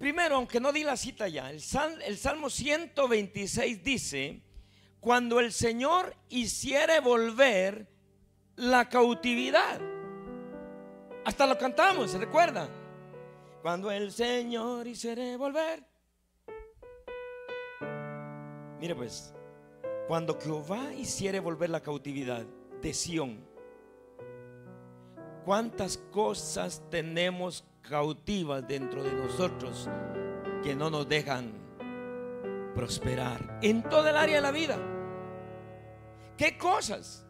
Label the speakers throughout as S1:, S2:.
S1: Primero, aunque no di la cita ya, el, el Salmo 126 dice, cuando el Señor hiciere volver la cautividad. Hasta lo cantamos, ¿se recuerda? Cuando el Señor hiciere volver. Mire pues, cuando Jehová hiciere volver la cautividad de Sión, ¿cuántas cosas tenemos cautivas dentro de nosotros que no nos dejan prosperar en toda el área de la vida? ¿Qué cosas?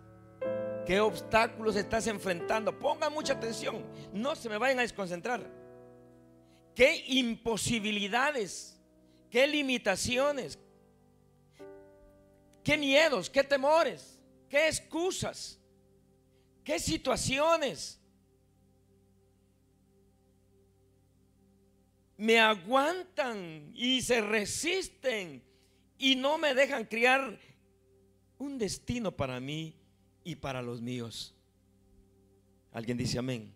S1: ¿Qué obstáculos estás enfrentando? Pongan mucha atención, no se me vayan a desconcentrar. ¿Qué imposibilidades? ¿Qué limitaciones? ¿Qué miedos? ¿Qué temores? ¿Qué excusas? ¿Qué situaciones? Me aguantan y se resisten y no me dejan criar un destino para mí y para los míos. Alguien dice amén.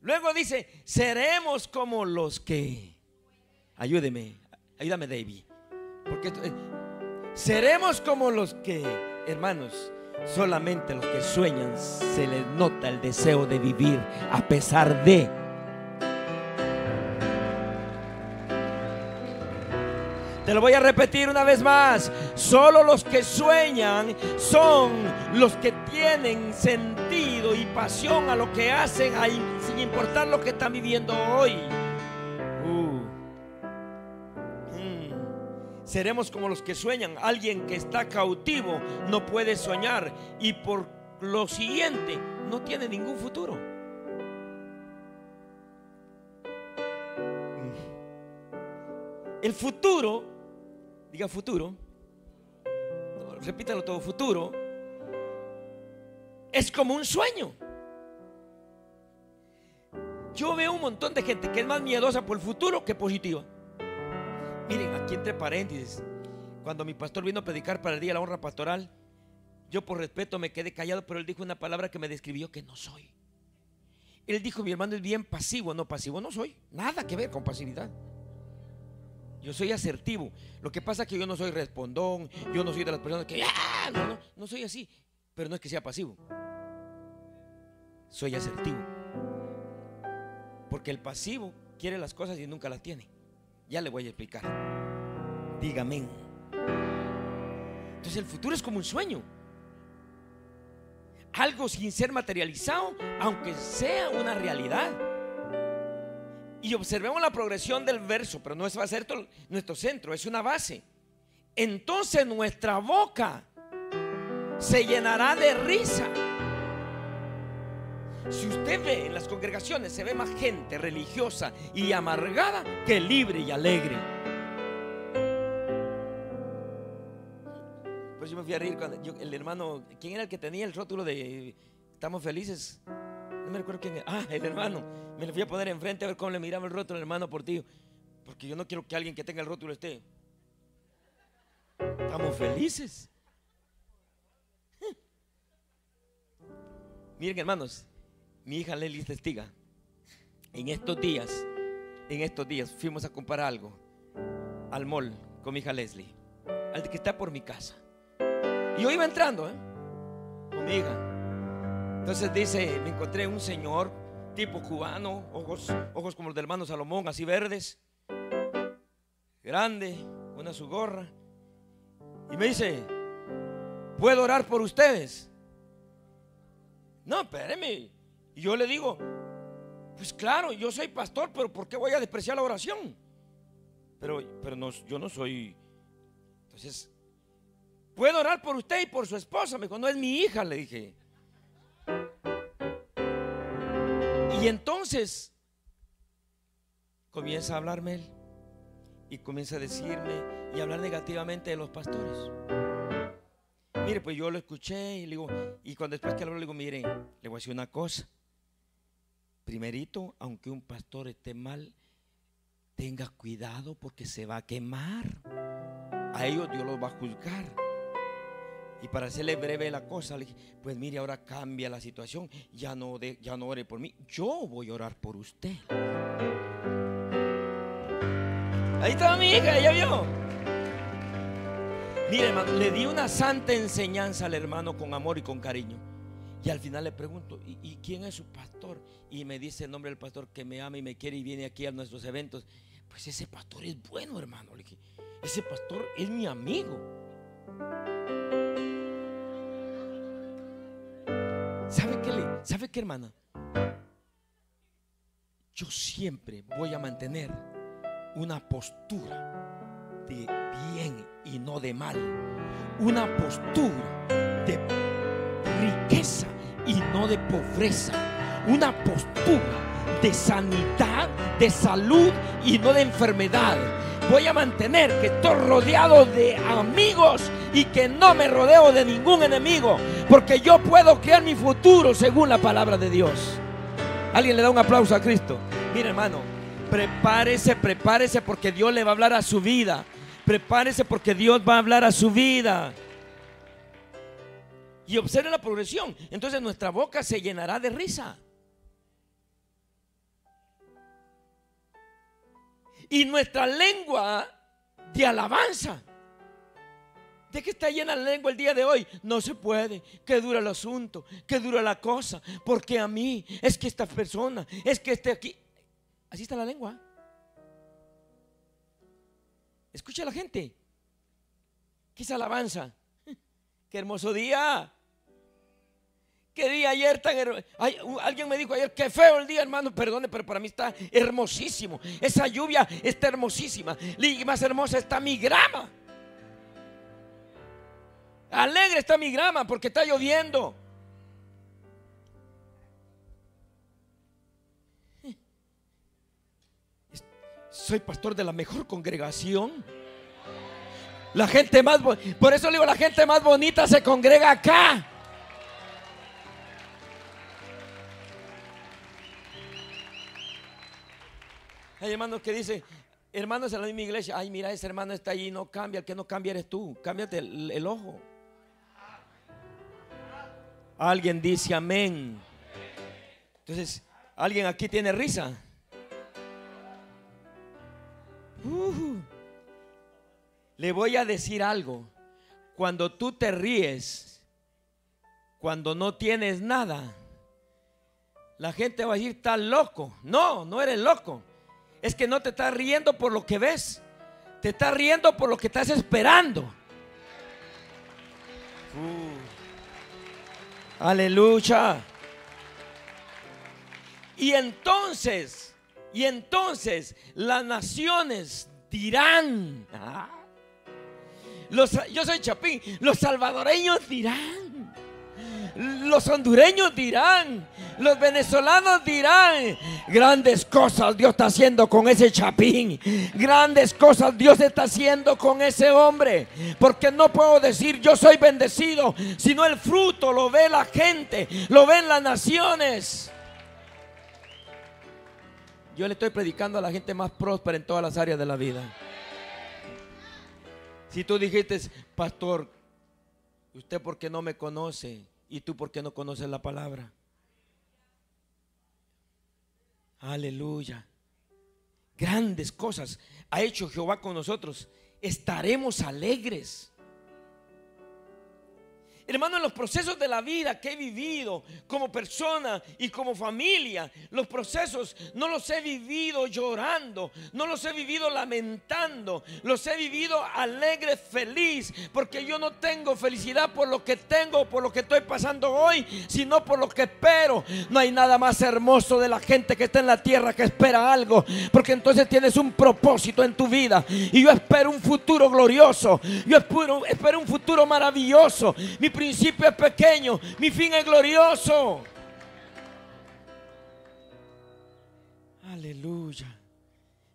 S1: Luego dice, seremos como los que, ayúdeme, ayúdame David, porque eh, seremos como los que, hermanos, solamente los que sueñan se les nota el deseo de vivir a pesar de Te lo voy a repetir una vez más. Solo los que sueñan son los que tienen sentido y pasión a lo que hacen sin importar lo que están viviendo hoy. Uh. Mm. Seremos como los que sueñan. Alguien que está cautivo no puede soñar y por lo siguiente no tiene ningún futuro. El futuro diga futuro, repítalo todo, futuro, es como un sueño. Yo veo un montón de gente que es más miedosa por el futuro que positiva. Miren, aquí entre paréntesis, cuando mi pastor vino a predicar para el día de la honra pastoral, yo por respeto me quedé callado, pero él dijo una palabra que me describió que no soy. Él dijo, mi hermano es bien pasivo, no pasivo no soy, nada que ver con pasividad. Yo soy asertivo. Lo que pasa es que yo no soy respondón, yo no soy de las personas que, ¡Ah! no, no, no soy así. Pero no es que sea pasivo. Soy asertivo. Porque el pasivo quiere las cosas y nunca las tiene. Ya le voy a explicar. Dígame. Entonces el futuro es como un sueño. Algo sin ser materializado, aunque sea una realidad. Y observemos la progresión del verso, pero no va a ser nuestro centro, es una base. Entonces nuestra boca se llenará de risa. Si usted ve en las congregaciones, se ve más gente religiosa y amargada que libre y alegre. Pues yo me fui a reír cuando el hermano, ¿quién era el que tenía el rótulo de estamos felices? Me recuerdo quién Ah, el hermano. Me lo fui a poner enfrente a ver cómo le miraba el rótulo al hermano por ti. Porque yo no quiero que alguien que tenga el rótulo esté. Estamos felices. Miren, hermanos, mi hija Lely testiga. En estos días, en estos días fuimos a comprar algo al mall con mi hija Leslie, al que está por mi casa. Y yo iba entrando, ¿eh? Con mi hija. Entonces dice, me encontré un señor tipo cubano, ojos, ojos como los del hermano Salomón, así verdes, grande, una su gorra. Y me dice, ¿puedo orar por ustedes? No, espéreme. Y yo le digo, pues claro, yo soy pastor, pero ¿por qué voy a despreciar la oración? Pero, pero no, yo no soy. Entonces, ¿puedo orar por usted y por su esposa? Me dijo, no es mi hija, le dije. Y entonces comienza a hablarme él y comienza a decirme y hablar negativamente de los pastores. Mire, pues yo lo escuché y le digo, y cuando después que habló le digo, mire, le voy a decir una cosa. Primerito, aunque un pastor esté mal, tenga cuidado porque se va a quemar. A ellos Dios los va a juzgar. Y para hacerle breve la cosa, le dije, pues mire, ahora cambia la situación, ya no, ya no ore por mí, yo voy a orar por usted. Ahí estaba mi hija, ella vio. Mire, hermano, le di una santa enseñanza al hermano con amor y con cariño. Y al final le pregunto, ¿y, quién es su pastor? Y me dice el nombre del pastor que me ama y me quiere y viene aquí a nuestros eventos. Pues ese pastor es bueno, hermano. Le dije, ese pastor es mi amigo. ¿Sabe qué, ¿Sabe qué, hermana? Yo siempre voy a mantener una postura de bien y no de mal. Una postura de riqueza y no de pobreza. Una postura de sanidad, de salud y no de enfermedad. Voy a mantener que estoy rodeado de amigos y que no me rodeo de ningún enemigo, porque yo puedo crear mi futuro según la palabra de Dios. Alguien le da un aplauso a Cristo. Mira, hermano, prepárese, prepárese porque Dios le va a hablar a su vida. Prepárese porque Dios va a hablar a su vida. Y observe la progresión. Entonces nuestra boca se llenará de risa. Y nuestra lengua de alabanza. ¿De qué está llena la lengua el día de hoy? No se puede. Que dura el asunto, que dura la cosa. Porque a mí, es que esta persona, es que esté aquí. Así está la lengua. Escucha a la gente. ¿Qué es alabanza? Qué hermoso día. Qué día ayer tan. Alguien me dijo ayer, qué feo el día, hermano. Perdone, pero para mí está hermosísimo. Esa lluvia está hermosísima. Y más hermosa está mi grama. Alegre está mi grama porque está lloviendo. Soy pastor de la mejor congregación. La gente más, por eso digo, la gente más bonita se congrega acá. Hay hermanos que dicen, hermanos en la misma iglesia, ay mira, ese hermano está allí, no cambia, el que no cambia eres tú, cámbiate el ojo. Alguien dice amén. Entonces, ¿alguien aquí tiene risa? Uh. le voy a decir algo. Cuando tú te ríes, cuando no tienes nada, la gente va a decir, estás loco. No, no eres loco. Es que no te estás riendo por lo que ves. Te estás riendo por lo que estás esperando. Uh. Aleluya. Y entonces, y entonces las naciones dirán, ah, los, yo soy Chapín, los salvadoreños dirán, los hondureños dirán, los venezolanos dirán, grandes cosas Dios está haciendo con ese chapín. Grandes cosas Dios está haciendo con ese hombre. Porque no puedo decir yo soy bendecido, sino el fruto lo ve la gente, lo ven las naciones. Yo le estoy predicando a la gente más próspera en todas las áreas de la vida. Si tú dijiste, pastor, usted porque no me conoce y tú porque no conoces la palabra. Aleluya. Grandes cosas ha hecho Jehová con nosotros. Estaremos alegres. Hermano, en los procesos de la vida que he vivido como persona y como familia, los procesos no los he vivido llorando, no los he vivido lamentando, los he vivido alegre, feliz, porque yo no tengo felicidad por lo que tengo, por lo que estoy pasando hoy, sino por lo que espero. No hay nada más hermoso de la gente que está en la tierra que espera algo, porque entonces tienes un propósito en tu vida. Y yo espero un futuro glorioso, yo espero, espero un futuro maravilloso. Principio es pequeño, mi fin es glorioso. Aleluya.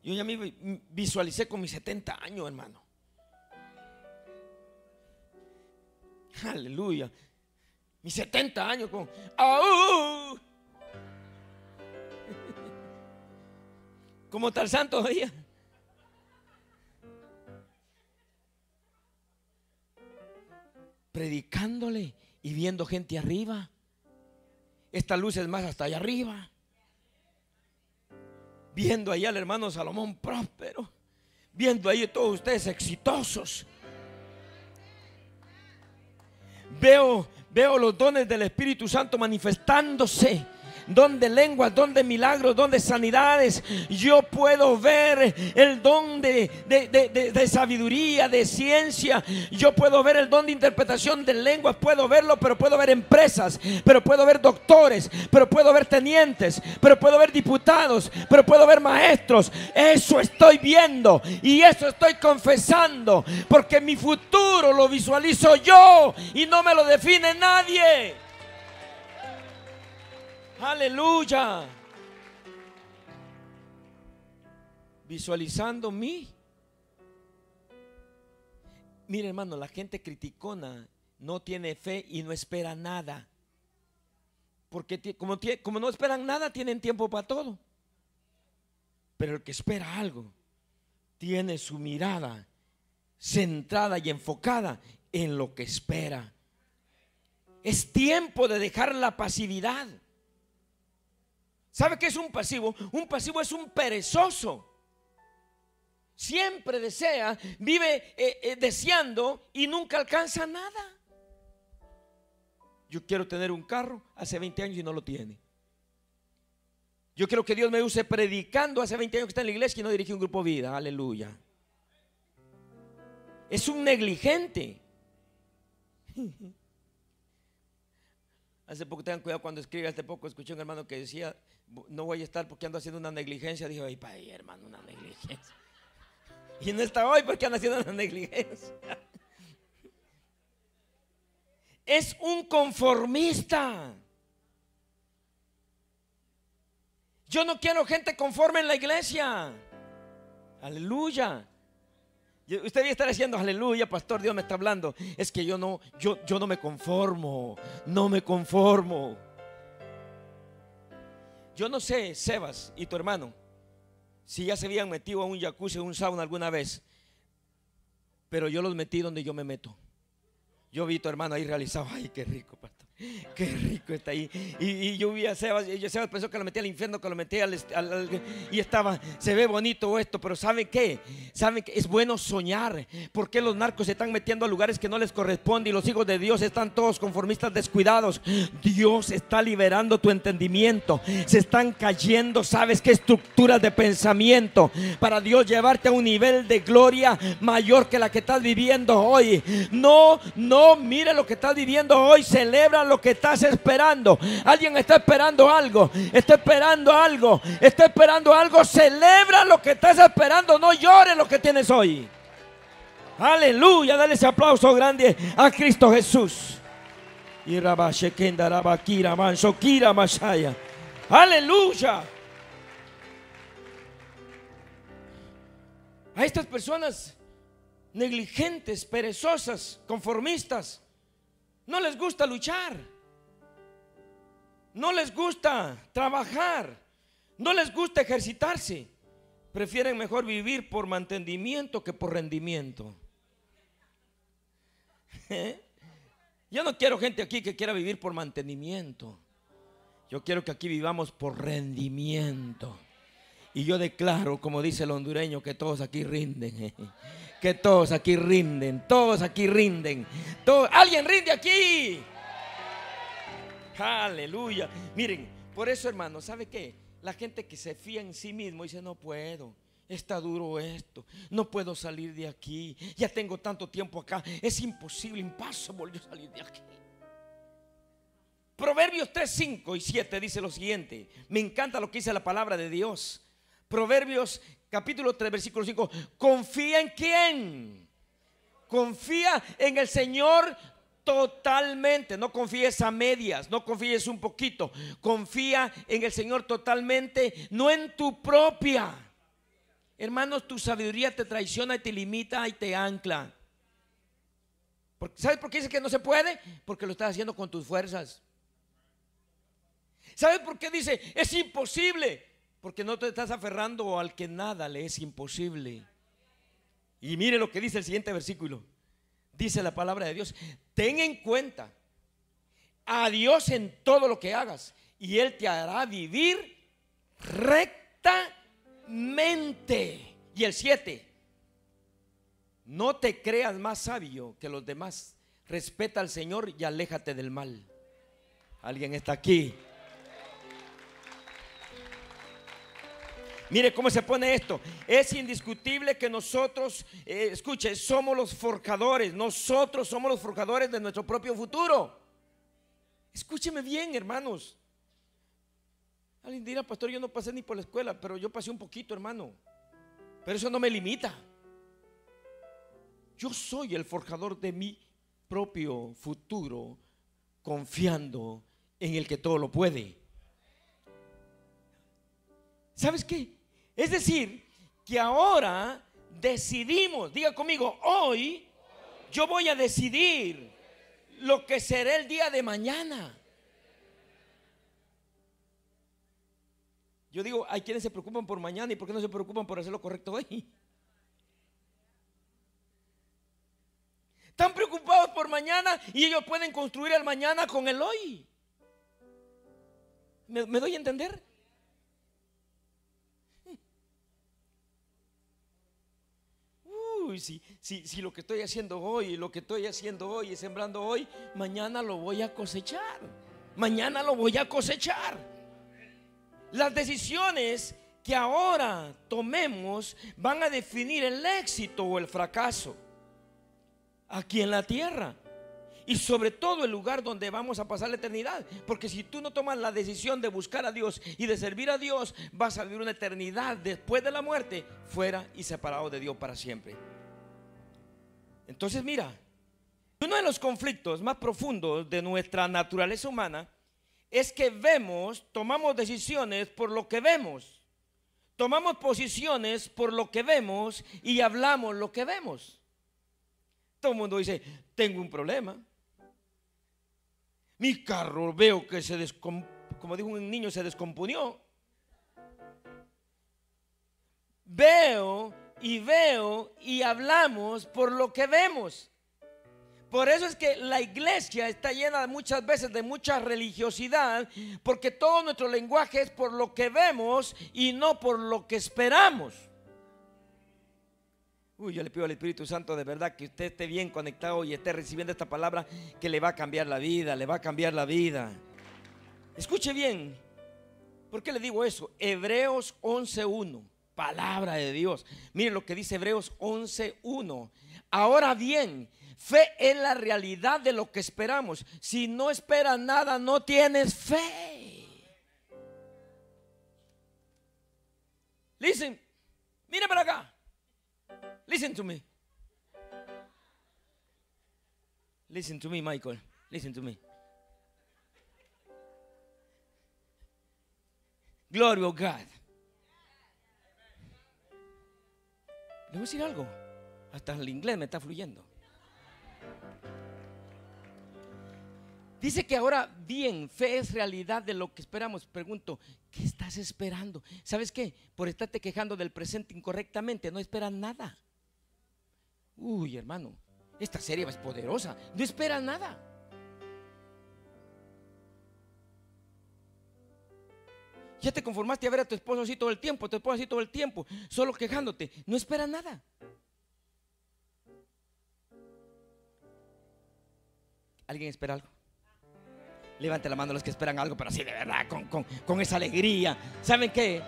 S1: Yo ya me visualicé con mis 70 años, hermano. Aleluya. Mis 70 años con... Como tal santo todavía. Predicándole y viendo gente arriba. Esta luz es más hasta allá arriba. Viendo allá al hermano Salomón próspero. viendo ahí todos ustedes exitosos. Veo, veo los dones del Espíritu Santo manifestándose don de lenguas, don de milagros, don de sanidades. Yo puedo ver el don de, de, sabiduría, de ciencia. Yo puedo ver el don de interpretación de lenguas. Puedo verlo, pero puedo ver empresas, pero puedo ver doctores, pero puedo ver tenientes, pero puedo ver diputados, pero puedo ver maestros. Eso estoy viendo y eso estoy confesando, porque mi futuro lo visualizo yo y no me lo define nadie. Aleluya. Visualizando mí. Mire hermano, la gente criticona no tiene fe y no espera nada. Porque como, como no esperan nada, tienen tiempo para todo. Pero el que espera algo, tiene su mirada centrada y enfocada en lo que espera. Es tiempo de dejar la pasividad. ¿Sabe qué es un pasivo? Un pasivo es un perezoso. Siempre desea, vive eh, eh, deseando y nunca alcanza nada. Yo quiero tener un carro hace 20 años y no lo tiene. Yo quiero que Dios me use predicando hace 20 años que está en la iglesia y no dirige un grupo vida. Aleluya. Es un negligente. Hace poco tengan cuidado cuando escribe. Hace poco escuché un hermano que decía no voy a estar porque ando haciendo una negligencia. Dijo, ay, pa, hermano, una negligencia. Y no está hoy porque anda haciendo una negligencia. Es un conformista. Yo no quiero gente conforme en la iglesia. Aleluya. Usted debe estar diciendo, aleluya, pastor, Dios me está hablando. Es que yo no, yo, yo no me conformo, no me conformo. Yo no sé, Sebas y tu hermano, si ya se habían metido a un jacuzzi o un sauna alguna vez, pero yo los metí donde yo me meto. Yo vi tu hermano ahí realizado, ay, qué rico, pastor. Qué rico está ahí. Y, yo vi a Sebas, y Sebas pensó que lo metía al infierno, que lo metía al, Y estaba, se ve bonito esto, pero ¿sabe qué? ¿Sabe que es bueno soñar? Porque los narcos se están metiendo a lugares que no les corresponde y los hijos de Dios están todos conformistas descuidados? Dios está liberando tu entendimiento. Se están cayendo, ¿sabes qué? Estructuras de pensamiento para Dios llevarte a un nivel de gloria mayor que la que estás viviendo hoy. No, no, mire lo que estás viviendo hoy. Celebra lo que estás esperando. Alguien está esperando algo. Está esperando algo. Está esperando algo. Celebra lo que estás esperando. No llores lo que tienes hoy. Aleluya. Dale ese aplauso grande a Cristo Jesús. Aleluya. A estas personas negligentes, perezosas, conformistas, no les gusta luchar. No les gusta trabajar. No les gusta ejercitarse. Prefieren mejor vivir por mantenimiento que por rendimiento. ¿Eh? Yo no quiero gente aquí que quiera vivir por mantenimiento. Yo quiero que aquí vivamos por rendimiento. Y yo declaro, como dice el hondureño, que todos aquí rinden. que todos aquí rinden, todos aquí rinden. Alguien rinde aquí. Aleluya. Miren, por eso hermano, ¿sabe qué? La gente que se fía en sí mismo dice, no puedo. Está duro esto, no puedo salir de aquí, ya tengo tanto tiempo acá, es imposible, imposible yo salir de aquí. Proverbios 3, 5 y 7 dice lo siguiente, me encanta lo que dice la palabra de Dios. Proverbios capítulo 3, versículo 5. Confía en quién? Confía en el Señor totalmente. No confíes a medias, no confíes un poquito. Confía en el Señor totalmente, no en tu propia. Hermanos, tu sabiduría te traiciona y te limita y te ancla. ¿Sabes por qué dice que no se puede? Porque lo estás haciendo con tus fuerzas. ¿Sabes por qué dice es imposible? Porque no te estás aferrando al que nada le es imposible. Y mire lo que dice el siguiente versículo. Dice la palabra de Dios. Ten en cuenta a Dios en todo lo que hagas. Y Él te hará vivir rectamente. Y el 7. No te creas más sabio que los demás. Respeta al Señor y aléjate del mal. ¿Alguien está aquí? Mire cómo se pone esto. Es indiscutible que nosotros, eh, escuche, somos los forjadores. Nosotros somos los forjadores de nuestro propio futuro. Escúcheme bien, hermanos. Alguien dirá, pastor, yo no pasé ni por la escuela, pero yo pasé un poquito, hermano. Pero eso no me limita. Yo soy el forjador de mi propio futuro, confiando en el que todo lo puede. ¿Sabes qué? Es decir, que ahora decidimos, diga conmigo, hoy yo voy a decidir lo que será el día de mañana. Yo digo, hay quienes se preocupan por mañana y por qué no se preocupan por hacer lo correcto hoy. Están preocupados por mañana y ellos pueden construir el mañana con el hoy. ¿Me, me doy a entender? Uy, si, si, si lo que estoy haciendo hoy, lo que estoy haciendo hoy y sembrando hoy, mañana lo voy a cosechar. Mañana lo voy a cosechar. Las decisiones que ahora tomemos van a definir el éxito o el fracaso aquí en la tierra. Y sobre todo el lugar donde vamos a pasar la eternidad. Porque si tú no tomas la decisión de buscar a Dios y de servir a Dios, vas a vivir una eternidad después de la muerte fuera y separado de Dios para siempre. Entonces mira, uno de los conflictos más profundos de nuestra naturaleza humana es que vemos, tomamos decisiones por lo que vemos. Tomamos posiciones por lo que vemos y hablamos lo que vemos. Todo el mundo dice, tengo un problema. Mi carro veo que se como dijo un niño, se descomponió. Veo y veo y hablamos por lo que vemos. Por eso es que la iglesia está llena muchas veces de mucha religiosidad, porque todo nuestro lenguaje es por lo que vemos y no por lo que esperamos. Uy, yo le pido al Espíritu Santo de verdad que usted esté bien conectado y esté recibiendo esta palabra que le va a cambiar la vida, le va a cambiar la vida. Escuche bien, ¿por qué le digo eso? Hebreos 11.1, palabra de Dios. Mire lo que dice Hebreos 11.1. Ahora bien, fe es la realidad de lo que esperamos. Si no esperas nada, no tienes fe. Listen, mire para acá. Listen to me. Listen to me, Michael. Listen to me. Glory of God. Voy a decir algo. Hasta el inglés me está fluyendo. Dice que ahora bien, fe es realidad de lo que esperamos. Pregunto, ¿qué estás esperando? ¿Sabes qué? Por estarte quejando del presente incorrectamente, no esperas nada. Uy, hermano, esta serie es poderosa. No esperas nada. Ya te conformaste a ver a tu esposo así todo el tiempo, tu esposo así todo el tiempo, solo quejándote. No esperas nada. ¿Alguien espera algo? Levante la mano los que esperan algo, pero así de verdad, con, esa alegría. ¿Saben qué?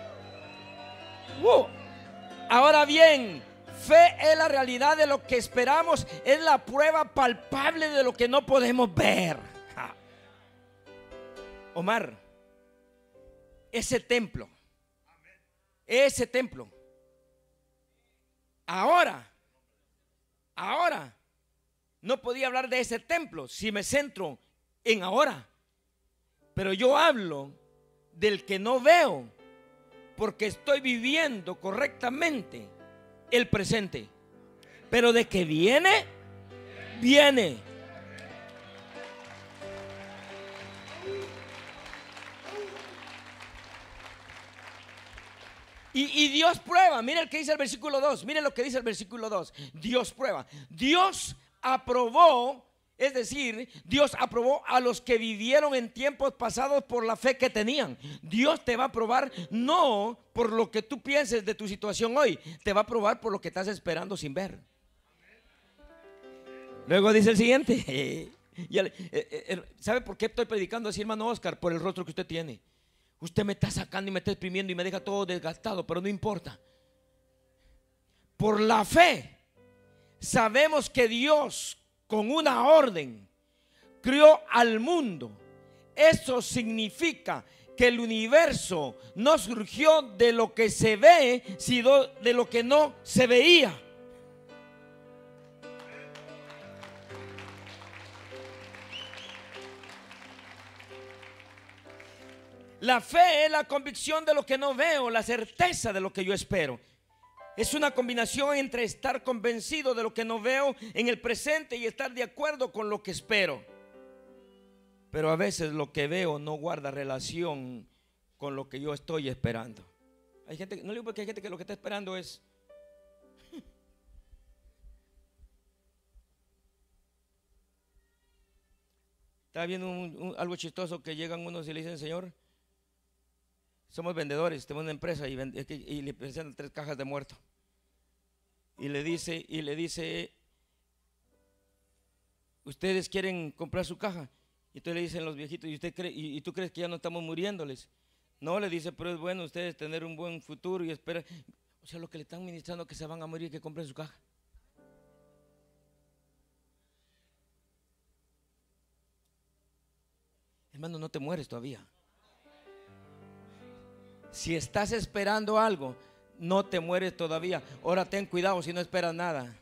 S1: Ahora bien, Fe es la realidad de lo que esperamos, es la prueba palpable de lo que no podemos ver. Omar, ese templo, ese templo, ahora, ahora, no podía hablar de ese templo si me centro en ahora, pero yo hablo del que no veo, porque estoy viviendo correctamente el presente. Pero de que viene, viene. Y, Dios prueba. Mire lo que dice el versículo 2. Mire lo que dice el versículo 2. Dios prueba. Dios aprobó es decir, Dios aprobó a los que vivieron en tiempos pasados por la fe que tenían. Dios te va a probar no por lo que tú pienses de tu situación hoy, te va a probar por lo que estás esperando sin ver. Luego dice el siguiente. Eh, eh, ¿Sabe por qué estoy predicando así, hermano Oscar? Por el rostro que usted tiene. Usted me está sacando y me está exprimiendo y me deja todo desgastado, pero no importa. Por la fe, sabemos que Dios, con una orden, crió al mundo. Eso significa que el universo no surgió de lo que se ve, sino de lo que no se veía. La fe es la convicción de lo que no veo, la certeza de lo que yo espero. Es una combinación entre estar convencido de lo que no veo en el presente y estar de acuerdo con lo que espero. Pero a veces lo que veo no guarda relación con lo que yo estoy esperando. Hay gente, no digo porque hay gente que lo que está esperando es Estaba viendo algo chistoso que llegan unos y le dicen, Señor, somos vendedores, tenemos una empresa y, le presentan tres cajas de muerto. Y le dice, y le dice, ustedes quieren comprar su caja. Y entonces le dicen los viejitos, ¿y, usted cree, y, tú crees que ya no estamos muriéndoles? No, le dice, pero es bueno ustedes tener un buen futuro y esperar. O sea, lo que le están ministrando que se van a morir, que compren su caja. Hermano, no te mueres todavía. Si estás esperando algo, no te mueres todavía. Ahora ten cuidado si no esperas nada.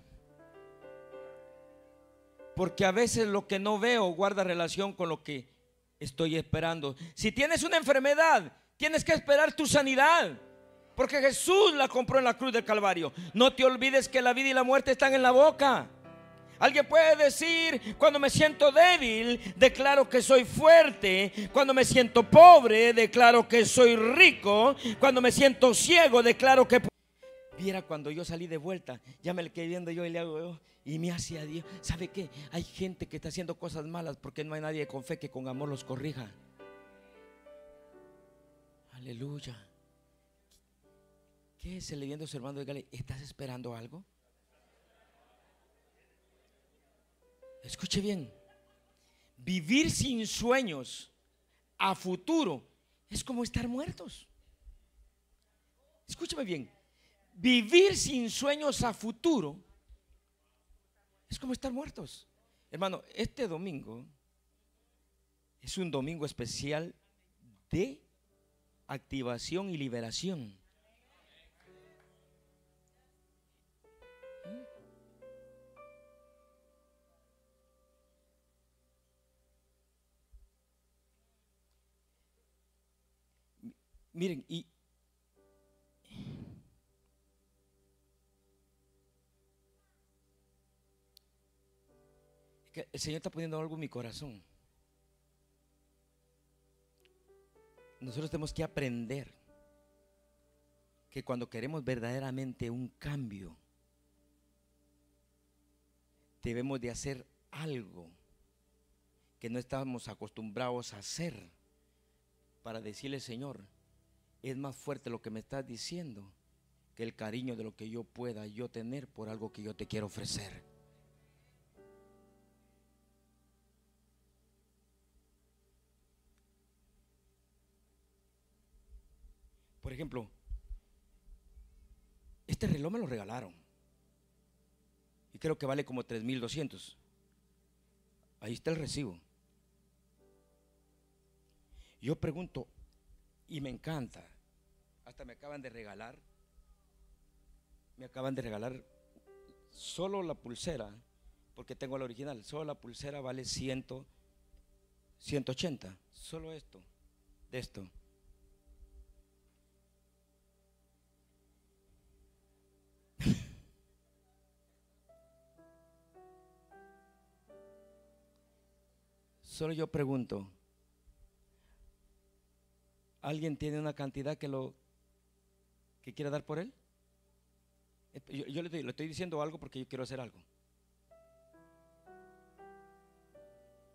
S1: Porque a veces lo que no veo guarda relación con lo que estoy esperando. Si tienes una enfermedad, tienes que esperar tu sanidad. Porque Jesús la compró en la cruz del Calvario. No te olvides que la vida y la muerte están en la boca. Alguien puede decir, cuando me siento débil, declaro que soy fuerte. Cuando me siento pobre, declaro que soy rico. Cuando me siento ciego, declaro que... Viera cuando yo salí de vuelta, ya me le quedé viendo yo y le hago y me hacía Dios. ¿Sabe qué? Hay gente que está haciendo cosas malas porque no hay nadie con fe que con amor los corrija. Aleluya. ¿Qué es el leyendo su hermano? Dígale, ¿estás esperando algo? Escuche bien. Vivir sin sueños a futuro es como estar muertos. Escúchame bien. Vivir sin sueños a futuro es como estar muertos. Hermano, este domingo es un domingo especial de activación y liberación. Miren, y el Señor está poniendo algo en mi corazón. Nosotros tenemos que aprender que cuando queremos verdaderamente un cambio, debemos de hacer algo que no estamos acostumbrados a hacer para decirle, Señor, es más fuerte lo que me estás diciendo que el cariño de lo que yo pueda yo tener por algo que yo te quiero ofrecer. Por ejemplo, este reloj me lo regalaron. Y creo que vale como 3.200. Ahí está el recibo. Yo pregunto, y me encanta, hasta me acaban de regalar, me acaban de regalar solo la pulsera, porque tengo la original, solo la pulsera vale 100, 180, solo esto, de esto. Solo yo pregunto, ¿alguien tiene una cantidad que lo que quiera dar por él? Yo, le, estoy, diciendo algo porque yo quiero hacer algo.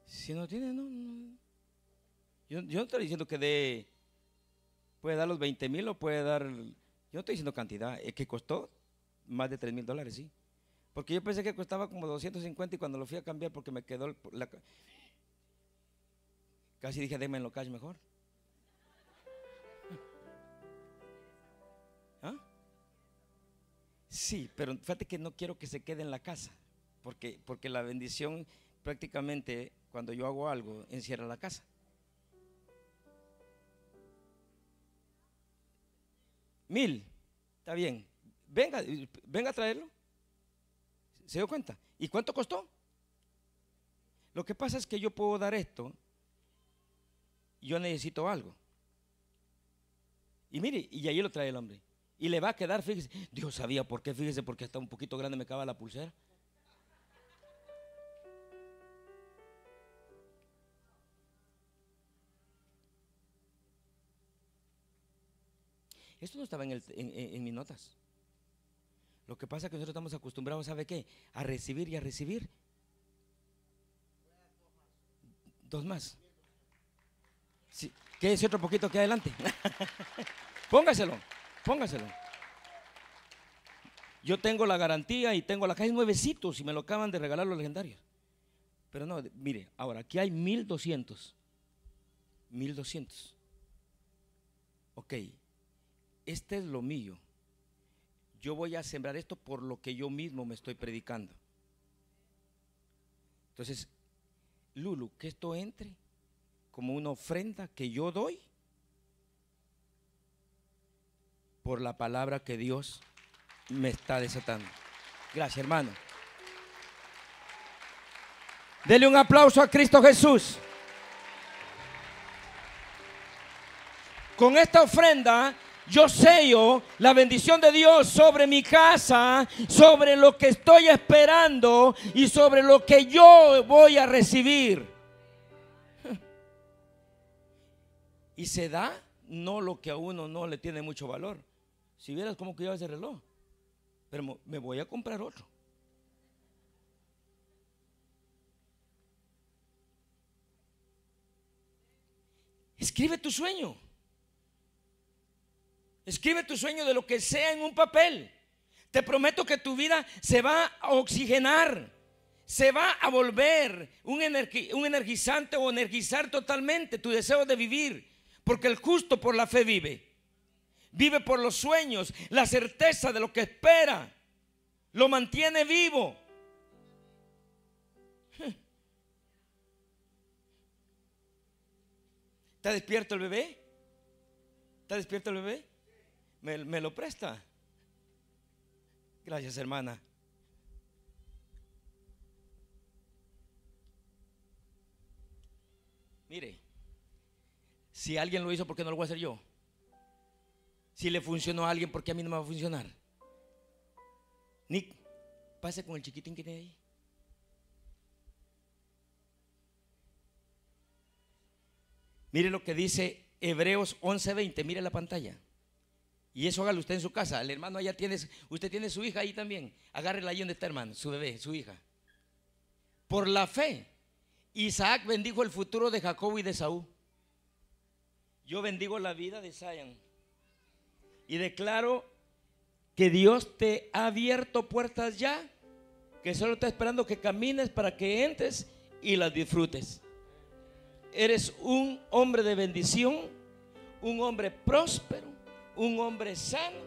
S1: Si no tiene, no. Yo, no estoy diciendo que dé, puede dar los 20 mil o puede dar, yo no estoy diciendo cantidad, es que costó más de 3 mil dólares, sí. Porque yo pensé que costaba como 250 y cuando lo fui a cambiar porque me quedó la... Casi dije, déme en lo cash mejor. ¿Ah? Sí, pero fíjate que no quiero que se quede en la casa, porque, porque la bendición prácticamente cuando yo hago algo encierra la casa. Mil, está bien. Venga, venga a traerlo. ¿Se dio cuenta? ¿Y cuánto costó? Lo que pasa es que yo puedo dar esto, yo necesito algo. Y mire, y ahí lo trae el hombre. Y le va a quedar, fíjese, Dios sabía por qué, fíjese, porque está un poquito grande me acaba la pulsera. Esto no estaba en, en mis notas. Lo que pasa es que nosotros estamos acostumbrados, ¿sabe qué? A recibir y a recibir. Dos más. Sí. Quédese otro poquito aquí adelante. póngaselo, póngaselo. Yo tengo la garantía y tengo la caja nuevecitos y me lo acaban de regalar los legendarios. Pero no, mire, ahora aquí hay 1200. 1200. Ok, este es lo mío yo voy a sembrar esto por lo que yo mismo me estoy predicando. Entonces, Lulu, que esto entre como una ofrenda que yo doy por la palabra que Dios me está desatando. Gracias, hermano. Dele un aplauso a Cristo Jesús. Con esta ofrenda yo sello la bendición de Dios sobre mi casa, sobre lo que estoy esperando y sobre lo que yo voy a recibir. Y se da no lo que a uno no le tiene mucho valor. Si vieras cómo cuidaba ese reloj, pero me voy a comprar otro. Escribe tu sueño. Escribe tu sueño de lo que sea en un papel. Te prometo que tu vida se va a oxigenar, se va a volver un, energizante o energizar totalmente tu deseo de vivir, porque el justo por la fe vive. Vive por los sueños, la certeza de lo que espera, lo mantiene vivo. ¿Está despierto el bebé? ¿Está despierto el bebé? ¿Me, lo presta? Gracias, hermana. Mire, si alguien lo hizo, ¿por qué no lo voy a hacer yo? Si le funcionó a alguien, ¿por qué a mí no me va a funcionar? Nick, pase con el chiquitín que tiene ahí. Mire lo que dice Hebreos 11:20, mire la pantalla. Y eso hágalo usted en su casa. El hermano allá tiene, usted tiene su hija ahí también. Agárrela ahí donde está, hermano, su bebé, su hija. Por la fe, Isaac bendijo el futuro de Jacob y de Saúl. Yo bendigo la vida de Zion. Y declaro que Dios te ha abierto puertas ya, que solo está esperando que camines para que entres y las disfrutes. Eres un hombre de bendición, un hombre próspero un hombre sano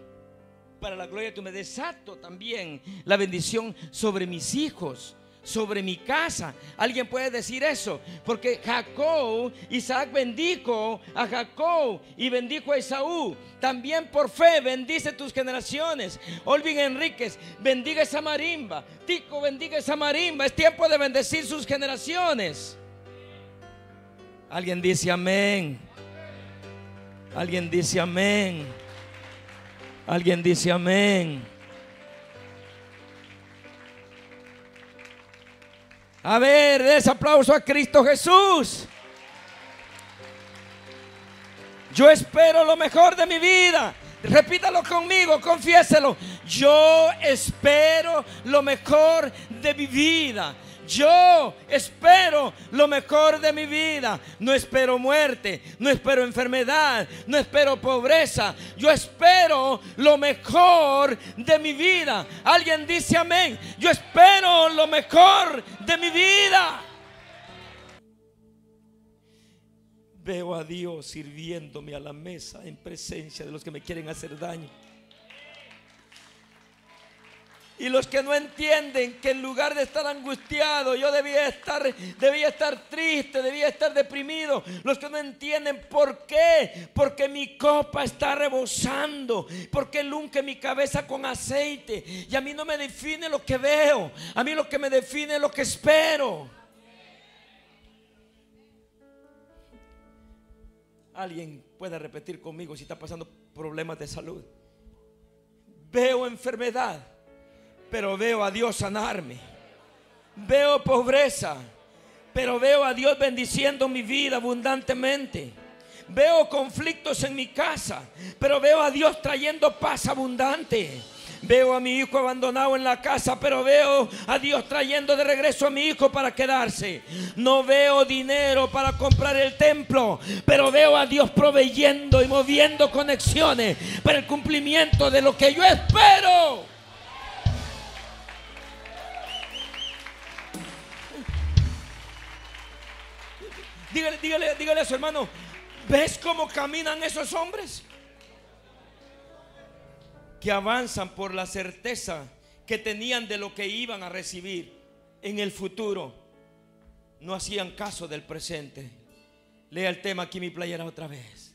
S1: para la gloria de tu me desato también la bendición sobre mis hijos sobre mi casa. Alguien puede decir eso, porque Jacob, Isaac bendijo a Jacob y bendijo a Esaú. También por fe bendice tus generaciones. Olvin Enríquez, bendiga esa marimba. Tico, bendiga esa marimba. Es tiempo de bendecir sus generaciones. Alguien dice amén. Alguien dice amén. Alguien dice amén. A ver, des aplauso a Cristo Jesús. Yo espero lo mejor de mi vida. Repítalo conmigo, confiéselo. Yo espero lo mejor de mi vida. Yo espero lo mejor de mi vida. No espero muerte, no espero enfermedad, no espero pobreza. Yo espero lo mejor de mi vida. Alguien dice amén. Yo espero lo mejor de mi vida. Veo a Dios sirviéndome a la mesa en presencia de los que me quieren hacer daño. Y los que no entienden que en lugar de estar angustiado, yo debía estar, debía estar triste, debía estar deprimido. Los que no entienden por qué, porque mi copa está rebosando, porque lunque mi cabeza con aceite. Y a mí no me define lo que veo, a mí lo que me define es lo que espero. Alguien puede repetir conmigo si está pasando problemas de salud. Veo enfermedad pero veo a Dios sanarme. Veo pobreza, pero veo a Dios bendiciendo mi vida abundantemente. Veo conflictos en mi casa, pero veo a Dios trayendo paz abundante. Veo a mi hijo abandonado en la casa, pero veo a Dios trayendo de regreso a mi hijo para quedarse. No veo dinero para comprar el templo, pero veo a Dios proveyendo y moviendo conexiones para el cumplimiento de lo que yo espero. Dígale, dígale, dígale a su hermano, ¿ves cómo caminan esos hombres? Que avanzan por la certeza que tenían de lo que iban a recibir en el futuro. No hacían caso del presente. Lea el tema aquí mi playera otra vez.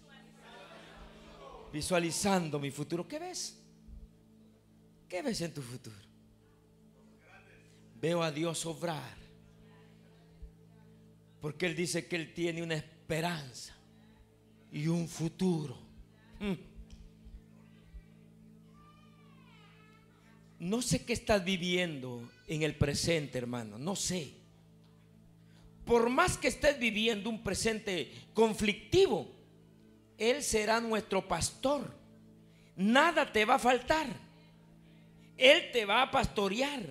S1: Visualizando mi futuro. ¿Qué ves? ¿Qué ves en tu futuro? Veo a Dios obrar porque Él dice que Él tiene una esperanza y un futuro. Mm. No sé qué estás viviendo en el presente, hermano. No sé. Por más que estés viviendo un presente conflictivo, Él será nuestro pastor. Nada te va a faltar. Él te va a pastorear.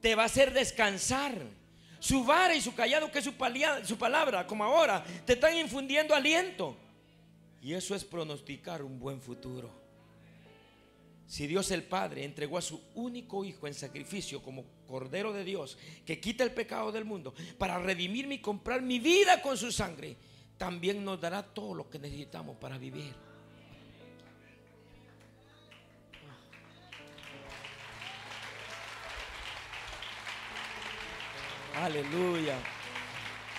S1: Te va a hacer descansar su vara y su callado, que es su, palabra, como ahora, te están infundiendo aliento. Y eso es pronosticar un buen futuro. Si Dios el Padre entregó a su único Hijo en sacrificio como Cordero de Dios, que quita el pecado del mundo, para redimirme y comprar mi vida con su sangre, también nos dará todo lo que necesitamos para vivir. Aleluya.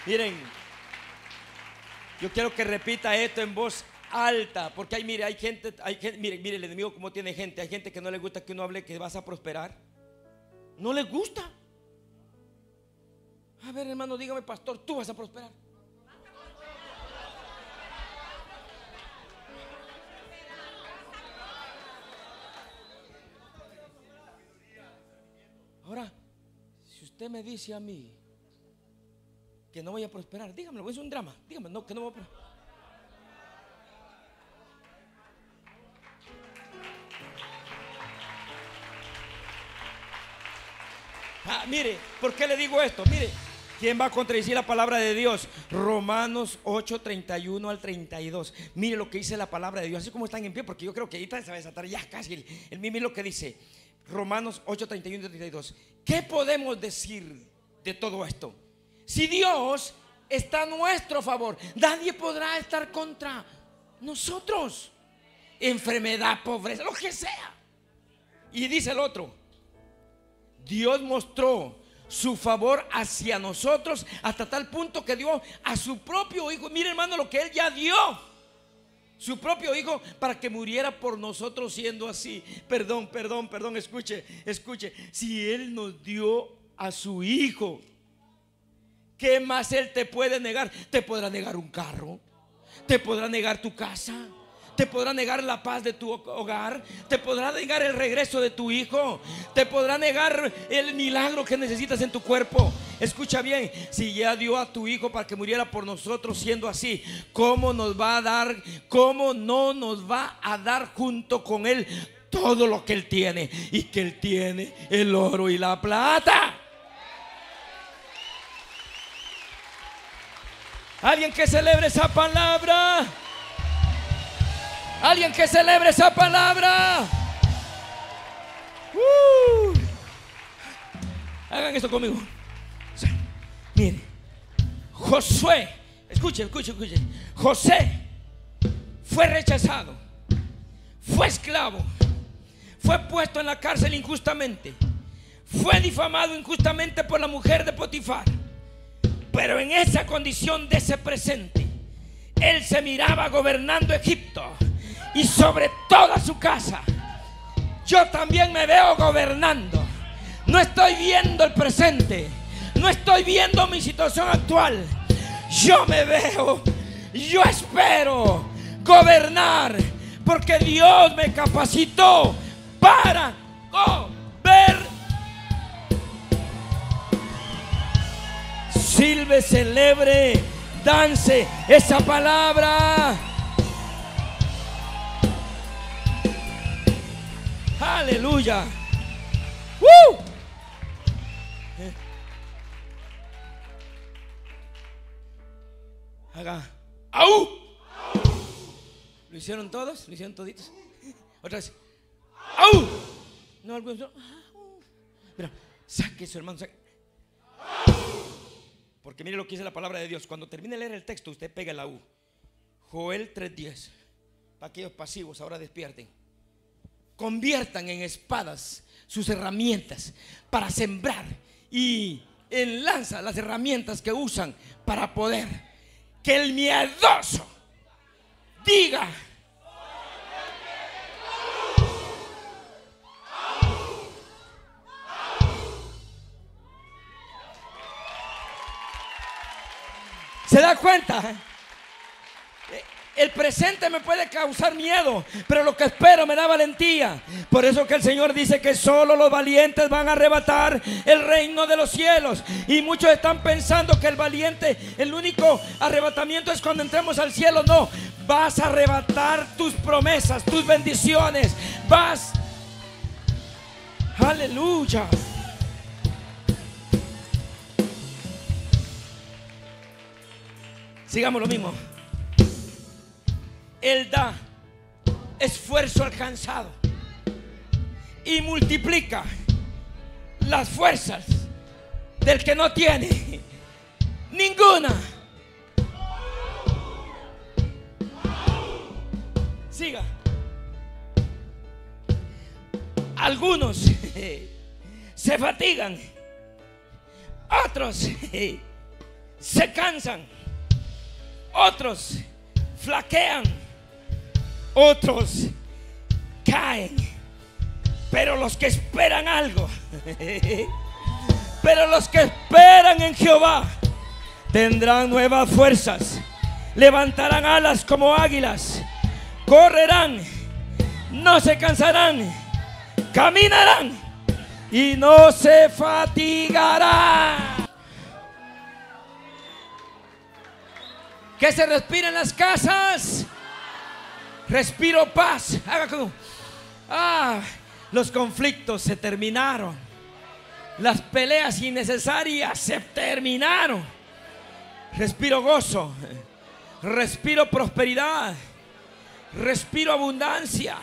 S1: Miren, yo quiero que repita esto en voz alta, porque hay, mire, hay gente, hay gente, mire, mire el enemigo como tiene gente, hay gente que no le gusta que uno hable que vas a prosperar. No le gusta. A ver, hermano, dígame, pastor, tú vas a prosperar. Ahora, usted me dice a mí que no voy a prosperar, dígamelo, es un drama, dígame, no, que no voy a prosperar. Ah, mire, ¿por qué le digo esto? Mire, ¿quién va a contradecir la palabra de Dios? Romanos 8, 31 al 32. Mire lo que dice la palabra de Dios, así como están en pie, porque yo creo que ahorita se va a desatar ya casi el, el mire lo que dice. Romanos 8, 31 y 32. ¿Qué podemos decir de todo esto? Si Dios está a nuestro favor, nadie podrá estar contra nosotros. Enfermedad, pobreza, lo que sea. Y dice el otro, Dios mostró su favor hacia nosotros hasta tal punto que dio a su propio hijo. Mire hermano lo que él ya dio su propio hijo para que muriera por nosotros siendo así. Perdón, perdón, perdón, escuche, escuche. Si Él nos dio a su hijo, ¿qué más Él te puede negar? Te podrá negar un carro, te podrá negar tu casa te podrá negar la paz de tu hogar, te podrá negar el regreso de tu hijo, te podrá negar el milagro que necesitas en tu cuerpo. Escucha bien, si ya dio a tu hijo para que muriera por nosotros siendo así, ¿cómo nos va a dar, cómo no nos va a dar junto con él todo lo que él tiene? Y que él tiene el oro y la plata. Alguien que celebre esa palabra. Alguien que celebre esa palabra. Uh. Hagan esto conmigo. Josué, escuchen, escuchen, escuchen. José fue rechazado, fue esclavo, fue puesto en la cárcel injustamente, fue difamado injustamente por la mujer de Potifar. Pero en esa condición de ese presente, él se miraba gobernando Egipto y sobre toda su casa. Yo también me veo gobernando. No estoy viendo el presente. No estoy viendo mi situación actual. Yo me veo. Yo espero gobernar. Porque Dios me capacitó para gobernar. Silve, celebre, dance esa palabra. Aleluya. ¡Woo! Haga. ¡Au! ¿Lo hicieron todos? ¿Lo hicieron toditos? Otra vez. ¡Au! No, algunos no. Mira, saque su hermano, saque. Porque mire lo que dice la palabra de Dios. Cuando termine de leer el texto, usted pega la U. Joel 3.10. Para aquellos pasivos, ahora despierten. Conviertan en espadas sus herramientas para sembrar y enlanza las herramientas que usan para poder que el miedoso diga ¿Se da cuenta? El presente me puede causar miedo, pero lo que espero me da valentía. Por eso que el Señor dice que solo los valientes van a arrebatar el reino de los cielos. Y muchos están pensando que el valiente, el único arrebatamiento es cuando entremos al cielo. No, vas a arrebatar tus promesas, tus bendiciones. Vas. Aleluya. Sigamos lo mismo. Él da esfuerzo alcanzado y multiplica las fuerzas del que no tiene ninguna. Siga. Algunos se fatigan, otros se cansan otros flaquean, otros caen, pero los que esperan algo, pero los que esperan en Jehová tendrán nuevas fuerzas, levantarán alas como águilas, correrán, no se cansarán, caminarán y no se fatigarán. Que se respira en las casas. Respiro paz. Haga. Ah, los conflictos se terminaron. Las peleas innecesarias se terminaron. Respiro gozo. Respiro prosperidad. Respiro abundancia.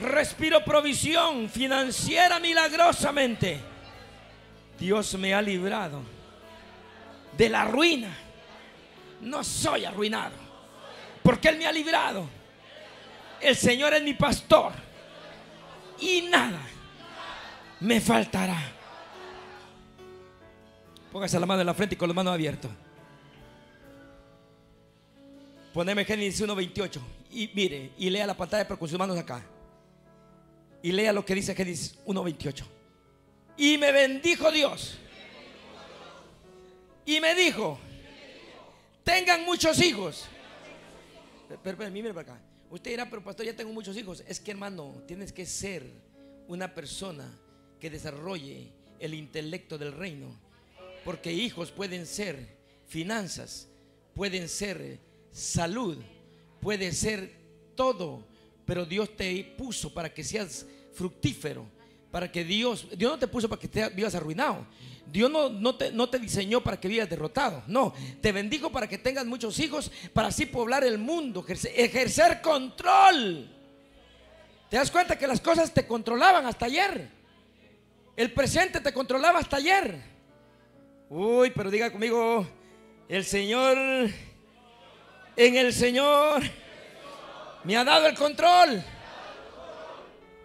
S1: Respiro provisión financiera milagrosamente. Dios me ha librado de la ruina no soy arruinado. Porque Él me ha librado. El Señor es mi pastor. Y nada me faltará. Póngase la mano en la frente y con las manos abiertas. Poneme Génesis 1.28 y mire, y lea la pantalla pero con sus manos acá. Y lea lo que dice Génesis 1.28. Y me bendijo Dios. Y me dijo, tengan muchos hijos. Pero, pero, para acá. Usted dirá, pero pastor, ya tengo muchos hijos. Es que hermano, tienes que ser una persona que desarrolle el intelecto del reino. Porque hijos pueden ser finanzas, pueden ser salud, puede ser todo. Pero Dios te puso para que seas fructífero, para que Dios, Dios no te puso para que te vivas arruinado. Dios no, no, te, no te diseñó para que vivas derrotado. No, te bendijo para que tengas muchos hijos, para así poblar el mundo, ejercer, ejercer control. ¿Te das cuenta que las cosas te controlaban hasta ayer? El presente te controlaba hasta ayer. Uy, pero diga conmigo, el Señor, en el Señor, me ha dado el control.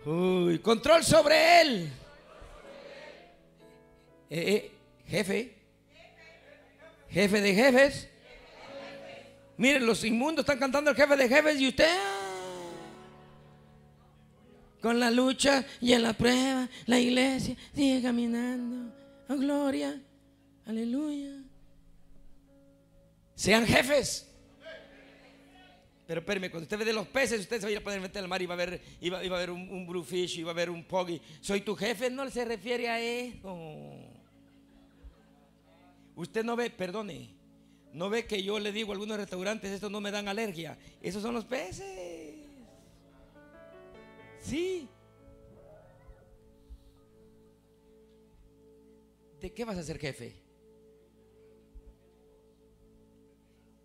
S1: Uy, control sobre Él. Eh, eh, jefe, jefe de jefes. Miren, los inmundos están cantando el jefe de jefes y usted ah, con la lucha y en la prueba, la iglesia sigue caminando. Oh, gloria, aleluya. Sean jefes. Pero espérame, cuando usted ve de los peces, usted se va a ir a poder meter al mar y va a ver, iba, a ver un, un bluefish, iba a ver un poggy. Soy tu jefe, no se refiere a eso. Usted no ve, perdone, no ve que yo le digo a algunos restaurantes, estos no me dan alergia. Esos son los peces. Sí. ¿De qué vas a ser jefe?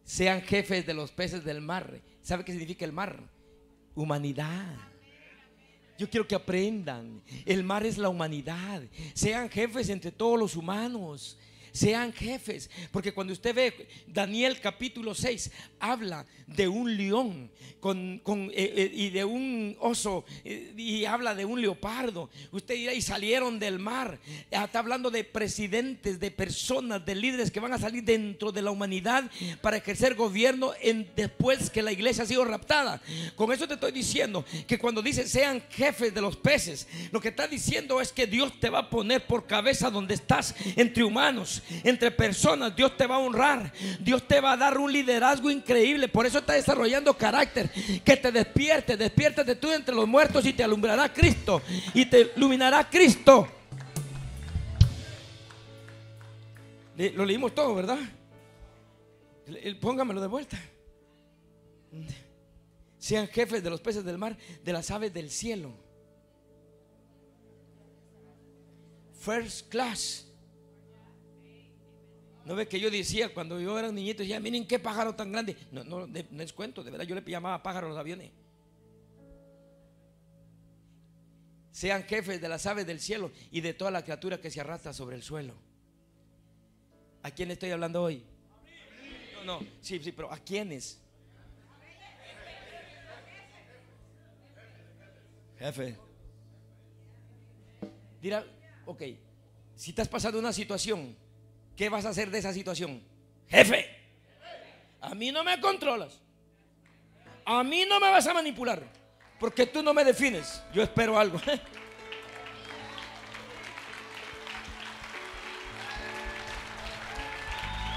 S1: Sean jefes de los peces del mar. ¿Sabe qué significa el mar? Humanidad. Yo quiero que aprendan. El mar es la humanidad. Sean jefes entre todos los humanos sean jefes. Porque cuando usted ve Daniel capítulo 6, habla de un león eh, eh, y de un oso eh, y habla de un leopardo. Usted dirá, y salieron del mar. Está hablando de presidentes, de personas, de líderes que van a salir dentro de la humanidad para ejercer gobierno en, después que la iglesia ha sido raptada. Con eso te estoy diciendo que cuando dice sean jefes de los peces, lo que está diciendo es que Dios te va a poner por cabeza donde estás entre humanos entre personas, Dios te va a honrar. Dios te va a dar un liderazgo increíble. Por eso está desarrollando carácter. Que te despierte, despiértate tú entre los muertos y te alumbrará Cristo. Y te iluminará Cristo. Lo leímos todo, ¿verdad? Póngamelo de vuelta. Sean jefes de los peces del mar, de las aves del cielo. First class. ¿No ves que yo decía cuando yo era un niñito? Ya miren qué pájaro tan grande. No, no, no es cuento, de verdad yo le llamaba pájaro a los aviones. Sean jefes de las aves del cielo y de toda la criatura que se arrastra sobre el suelo. ¿A quién estoy hablando hoy? No, no, sí, sí, pero ¿a quiénes? Jefe. Dirá, ok, si estás pasando una situación ¿Qué vas a hacer de esa situación? Jefe, a mí no me controlas. A mí no me vas a manipular. Porque tú no me defines. Yo espero algo.